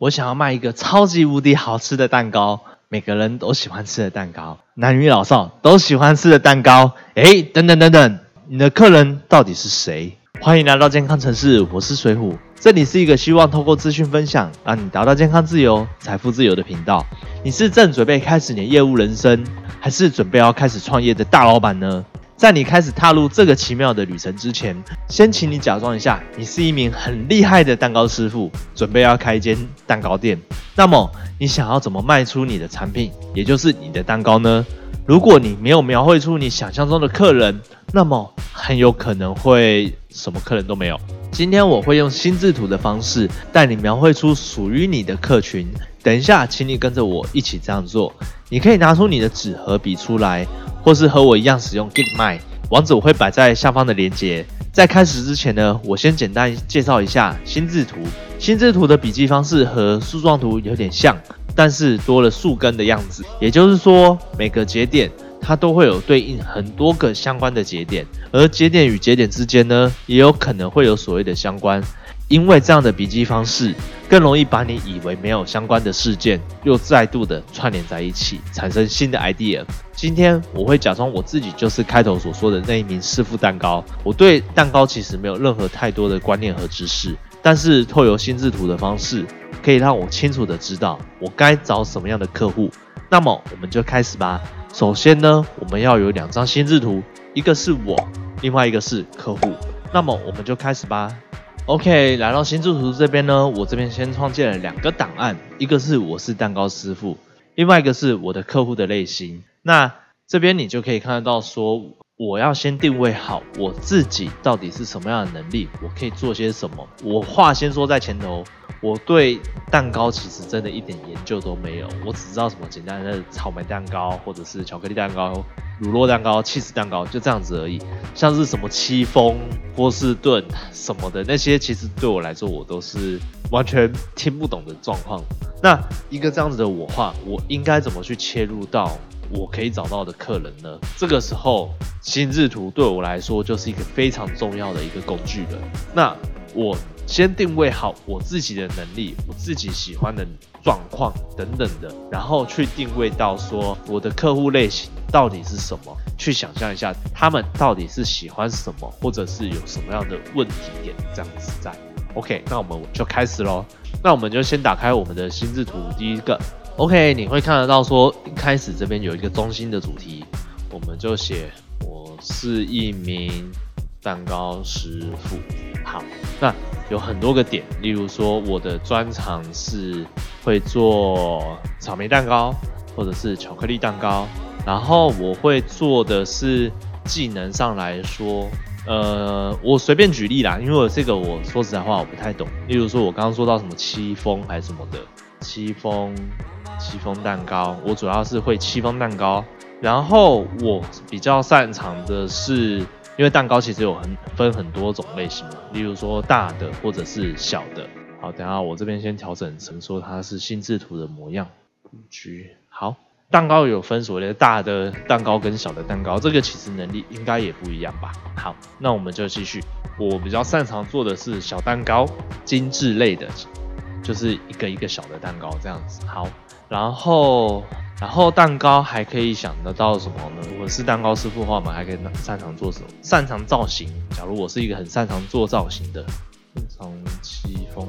我想要卖一个超级无敌好吃的蛋糕，每个人都喜欢吃的蛋糕，男女老少都喜欢吃的蛋糕。哎，等等等等，你的客人到底是谁？欢迎来到健康城市，我是水虎，这里是一个希望透过资讯分享，让你达到健康自由、财富自由的频道。你是正准备开始你的业务人生，还是准备要开始创业的大老板呢？在你开始踏入这个奇妙的旅程之前，先请你假装一下，你是一名很厉害的蛋糕师傅，准备要开一间蛋糕店。那么，你想要怎么卖出你的产品，也就是你的蛋糕呢？如果你没有描绘出你想象中的客人，那么很有可能会什么客人都没有。今天我会用心智图的方式带你描绘出属于你的客群。等一下，请你跟着我一起这样做。你可以拿出你的纸和笔出来。或是和我一样使用 gitmy 网址，我会摆在下方的链接。在开始之前呢，我先简单介绍一下心智图。心智图的笔记方式和树状图有点像，但是多了树根的样子。也就是说，每个节点它都会有对应很多个相关的节点，而节点与节点之间呢，也有可能会有所谓的相关。因为这样的笔记方式更容易把你以为没有相关的事件又再度的串联在一起，产生新的 idea。今天我会假装我自己就是开头所说的那一名师傅蛋糕。我对蛋糕其实没有任何太多的观念和知识，但是透过心智图的方式，可以让我清楚的知道我该找什么样的客户。那么我们就开始吧。首先呢，我们要有两张心智图，一个是我，另外一个是客户。那么我们就开始吧。OK，来到新住图这边呢，我这边先创建了两个档案，一个是我是蛋糕师傅，另外一个是我的客户的类型。那这边你就可以看得到，说我要先定位好我自己到底是什么样的能力，我可以做些什么。我话先说在前头。我对蛋糕其实真的一点研究都没有，我只知道什么简单的草莓蛋糕，或者是巧克力蛋糕、乳酪蛋糕、起司蛋糕，就这样子而已。像是什么戚风、波士顿什么的那些，其实对我来说我都是完全听不懂的状况。那一个这样子的我话，我应该怎么去切入到我可以找到的客人呢？这个时候，心智图对我来说就是一个非常重要的一个工具了。那我。先定位好我自己的能力，我自己喜欢的状况等等的，然后去定位到说我的客户类型到底是什么，去想象一下他们到底是喜欢什么，或者是有什么样的问题点这样子在。OK，那我们就开始喽。那我们就先打开我们的心智图，第一个 OK，你会看得到说一开始这边有一个中心的主题，我们就写我是一名蛋糕师傅。好，那。有很多个点，例如说我的专长是会做草莓蛋糕或者是巧克力蛋糕，然后我会做的是技能上来说，呃，我随便举例啦，因为我这个我说实在话我不太懂。例如说我刚刚说到什么戚风还是什么的，戚风戚风蛋糕，我主要是会戚风蛋糕，然后我比较擅长的是。因为蛋糕其实有很分很多种类型嘛，例如说大的或者是小的。好，等下我这边先调整成说它是心智图的模样布局。好，蛋糕有分所谓的大的蛋糕跟小的蛋糕，这个其实能力应该也不一样吧。好，那我们就继续。我比较擅长做的是小蛋糕，精致类的，就是一个一个小的蛋糕这样子。好，然后。然后蛋糕还可以想得到什么呢？我是蛋糕师傅的话，我们还可以擅长做什么？擅长造型。假如我是一个很擅长做造型的，擅长戚风。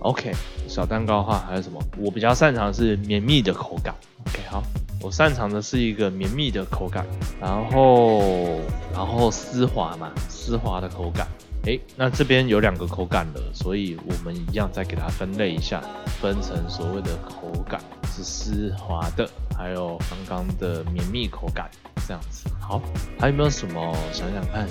OK，小蛋糕的话还有什么？我比较擅长的是绵密的口感。OK，好，我擅长的是一个绵密的口感，然后然后丝滑嘛，丝滑的口感。哎，那这边有两个口感了，所以我们一样再给它分类一下，分成所谓的口感是丝滑的，还有刚刚的绵密口感这样子。好，还有没有什么想想看？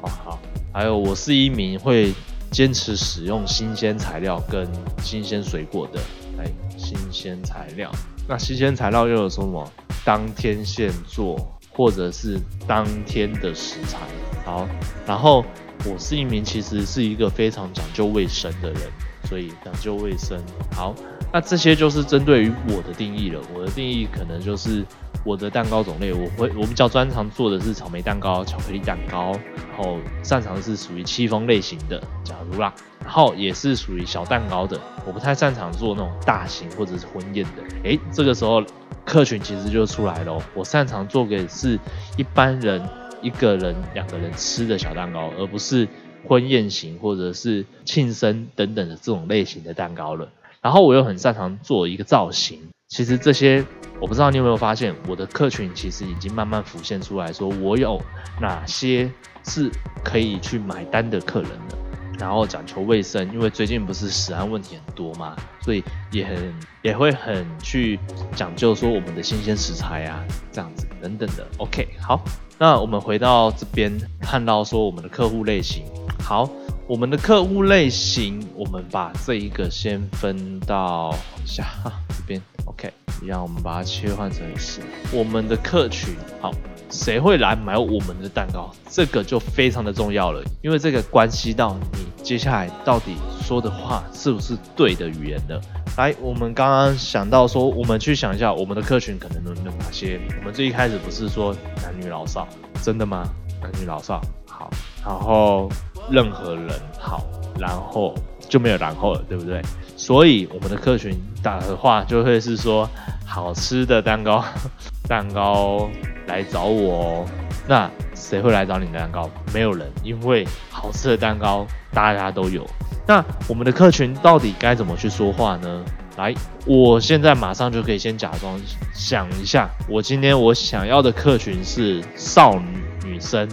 哦，好，还有我是一名会坚持使用新鲜材料跟新鲜水果的，来新鲜材料。那新鲜材料又有什么？当天现做，或者是当天的食材。好，然后。我是一名其实是一个非常讲究卫生的人，所以讲究卫生。好，那这些就是针对于我的定义了。我的定义可能就是我的蛋糕种类，我会我比较专长做的是草莓蛋糕、巧克力蛋糕，然后擅长是属于戚风类型的，假如啦，然后也是属于小蛋糕的，我不太擅长做那种大型或者是婚宴的。诶，这个时候客群其实就出来了，我擅长做给是一般人一个人、两个人吃的小蛋糕，而不是婚宴型或者是庆生等等的这种类型的蛋糕了。然后我又很擅长做一个造型，其实这些我不知道你有没有发现，我的客群其实已经慢慢浮现出来，说我有哪些是可以去买单的客人了。然后讲求卫生，因为最近不是食安问题很多嘛，所以也很也会很去讲究说我们的新鲜食材啊，这样子等等的。OK，好，那我们回到这边看到说我们的客户类型，好。我们的客户类型，我们把这一个先分到下这边，OK，让我们把它切换成是我们的客群。好，谁会来买我们的蛋糕？这个就非常的重要了，因为这个关系到你接下来到底说的话是不是对的语言的。来，我们刚刚想到说，我们去想一下我们的客群可能有哪些。我们最一开始不是说男女老少，真的吗？男女老少，好，然后。任何人好，然后就没有然后了，对不对？所以我们的客群打的话就会是说，好吃的蛋糕，蛋糕来找我哦。那谁会来找你的蛋糕？没有人，因为好吃的蛋糕大家都有。那我们的客群到底该怎么去说话呢？来，我现在马上就可以先假装想一下，我今天我想要的客群是少女女生。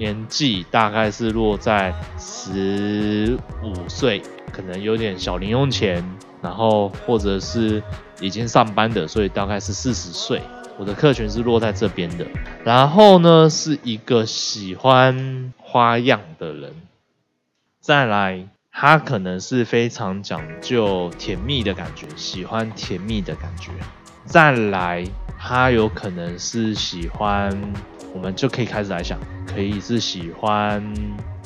年纪大概是落在十五岁，可能有点小零用钱，然后或者是已经上班的，所以大概是四十岁。我的客群是落在这边的。然后呢，是一个喜欢花样的人。再来，他可能是非常讲究甜蜜的感觉，喜欢甜蜜的感觉。再来，他有可能是喜欢。我们就可以开始来想，可以是喜欢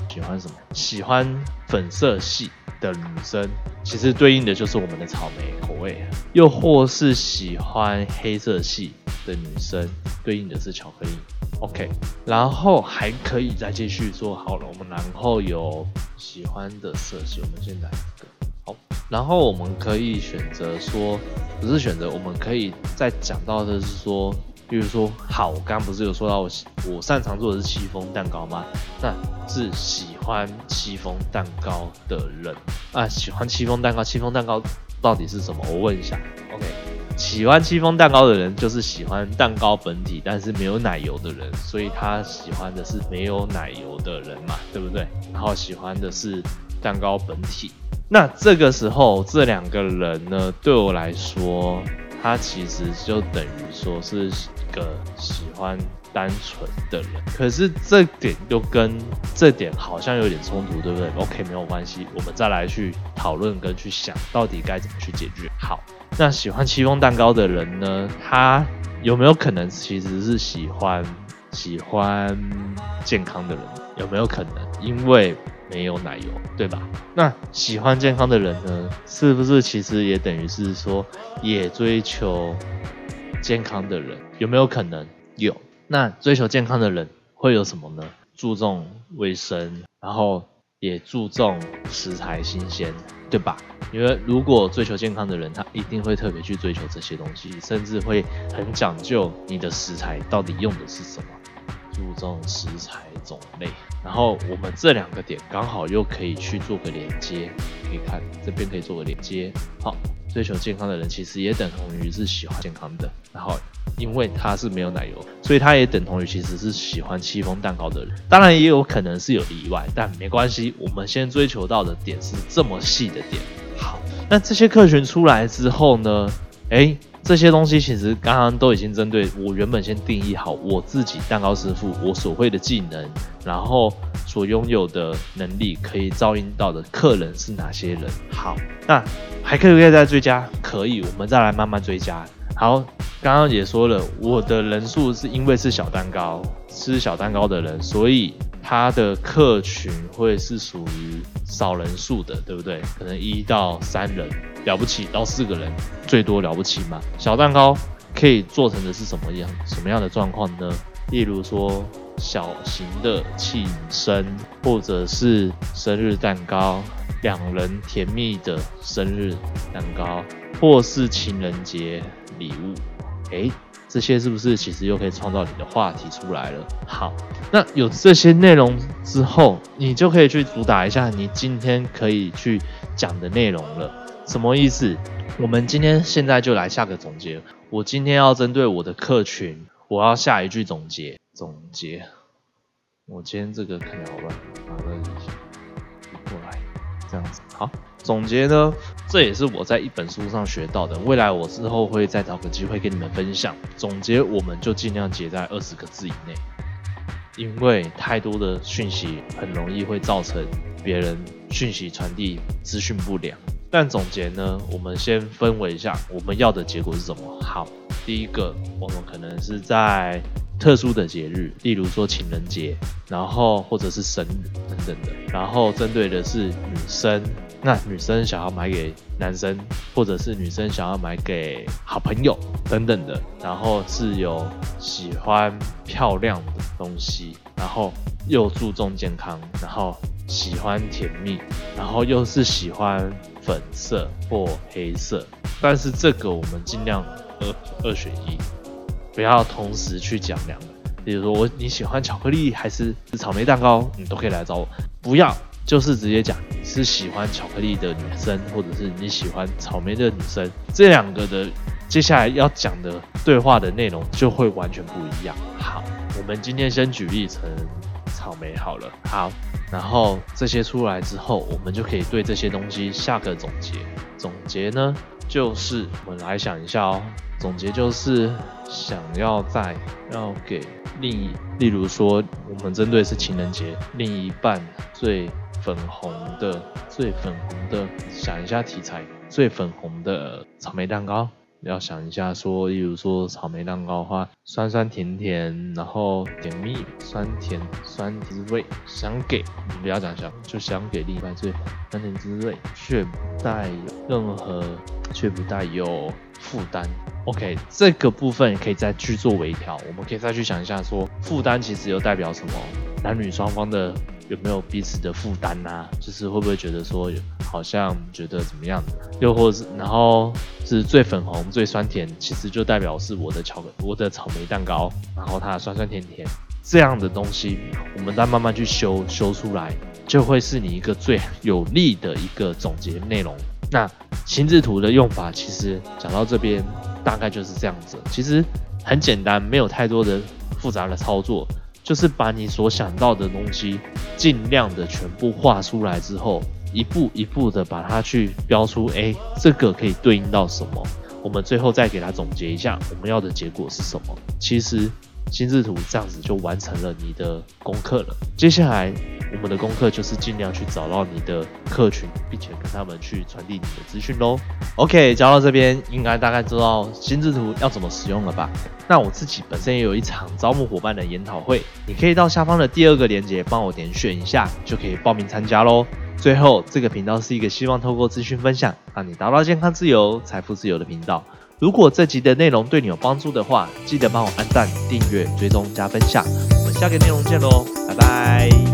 喜欢什么？喜欢粉色系的女生，其实对应的就是我们的草莓口味；又或是喜欢黑色系的女生，对应的是巧克力。OK，然后还可以再继续说好了，我们然后有喜欢的色系，我们先来一个好，然后我们可以选择说，不是选择，我们可以再讲到的是说。比如说，好，我刚刚不是有说到我我擅长做的是戚风蛋糕吗？那是喜欢戚风蛋糕的人啊，喜欢戚风蛋糕，戚风蛋糕到底是什么？我问一下。OK，喜欢戚风蛋糕的人就是喜欢蛋糕本体，但是没有奶油的人，所以他喜欢的是没有奶油的人嘛，对不对？然后喜欢的是蛋糕本体。那这个时候，这两个人呢，对我来说。他其实就等于说是个喜欢单纯的人，可是这点又跟这点好像有点冲突，对不对？OK，没有关系，我们再来去讨论跟去想到底该怎么去解决。好，那喜欢戚风蛋糕的人呢，他有没有可能其实是喜欢喜欢健康的人？有没有可能？因为没有奶油，对吧？那喜欢健康的人呢，是不是其实也等于是说，也追求健康的人？有没有可能有？那追求健康的人会有什么呢？注重卫生，然后也注重食材新鲜，对吧？因为如果追求健康的人，他一定会特别去追求这些东西，甚至会很讲究你的食材到底用的是什么。注重食材种类，然后我们这两个点刚好又可以去做个连接，可以看这边可以做个连接。好，追求健康的人其实也等同于是喜欢健康的，然后因为它是没有奶油，所以它也等同于其实是喜欢戚风蛋糕的人。当然也有可能是有例外，但没关系，我们先追求到的点是这么细的点。好，那这些客群出来之后呢？哎。这些东西其实刚刚都已经针对我原本先定义好我自己蛋糕师傅我所会的技能，然后所拥有的能力可以照应到的客人是哪些人。好，那还可以可以再追加，可以，我们再来慢慢追加。好，刚刚也说了，我的人数是因为是小蛋糕，吃小蛋糕的人，所以他的客群会是属于少人数的，对不对？可能一到三人。了不起到四个人，最多了不起嘛？小蛋糕可以做成的是什么样什么样的状况呢？例如说小型的庆生，或者是生日蛋糕，两人甜蜜的生日蛋糕，或是情人节礼物。诶，这些是不是其实又可以创造你的话题出来了？好，那有这些内容之后，你就可以去主打一下你今天可以去讲的内容了。什么意思？我们今天现在就来下个总结。我今天要针对我的客群，我要下一句总结。总结，我今天这个看起来好乱，把它移过来，这样子。好，总结呢，这也是我在一本书上学到的。未来我之后会再找个机会跟你们分享。总结，我们就尽量结在二十个字以内，因为太多的讯息很容易会造成别人讯息传递资讯不良。但总结呢，我们先分为一下，我们要的结果是什么？好，第一个，我们可能是在特殊的节日，例如说情人节，然后或者是生日等等的，然后针对的是女生，那女生想要买给男生，或者是女生想要买给好朋友等等的，然后是有喜欢漂亮的东西，然后又注重健康，然后喜欢甜蜜，然后又是喜欢。粉色或黑色，但是这个我们尽量二二选一，不要同时去讲两个。比如说我你喜欢巧克力还是草莓蛋糕，你都可以来找我。不要就是直接讲你是喜欢巧克力的女生，或者是你喜欢草莓的女生，这两个的接下来要讲的对话的内容就会完全不一样。好，我们今天先举例成。草莓好了，好，然后这些出来之后，我们就可以对这些东西下个总结。总结呢，就是我们来想一下哦。总结就是想要在要给另一，例如说，我们针对是情人节，另一半最粉红的、最粉红的，想一下题材，最粉红的草莓蛋糕。要想一下，说，例如说草莓蛋糕的话，酸酸甜甜，然后甜蜜，酸甜酸滋味，想给，不要讲想，就想给另一半最酸甜滋味，却不带有任何，却不带有负担。OK，这个部分可以再去做微调，我们可以再去想一下，说负担其实又代表什么？男女双方的。有没有彼此的负担呐？就是会不会觉得说，好像觉得怎么样？又或是，然后是最粉红、最酸甜，其实就代表是我的巧克我的草莓蛋糕，然后它酸酸甜甜这样的东西，我们再慢慢去修修出来，就会是你一个最有利的一个总结内容。那心智图的用法，其实讲到这边大概就是这样子，其实很简单，没有太多的复杂的操作。就是把你所想到的东西，尽量的全部画出来之后，一步一步的把它去标出，哎，这个可以对应到什么？我们最后再给它总结一下，我们要的结果是什么？其实。心智图这样子就完成了你的功课了。接下来我们的功课就是尽量去找到你的客群，并且跟他们去传递你的资讯喽。OK，讲到这边，应该大概知道心智图要怎么使用了吧？那我自己本身也有一场招募伙伴的研讨会，你可以到下方的第二个链接帮我点选一下，就可以报名参加喽。最后，这个频道是一个希望透过资讯分享，让你达到健康自由、财富自由的频道。如果这集的内容对你有帮助的话，记得帮我按赞、订阅、追踪、加分享。我们下个内容见喽，拜拜。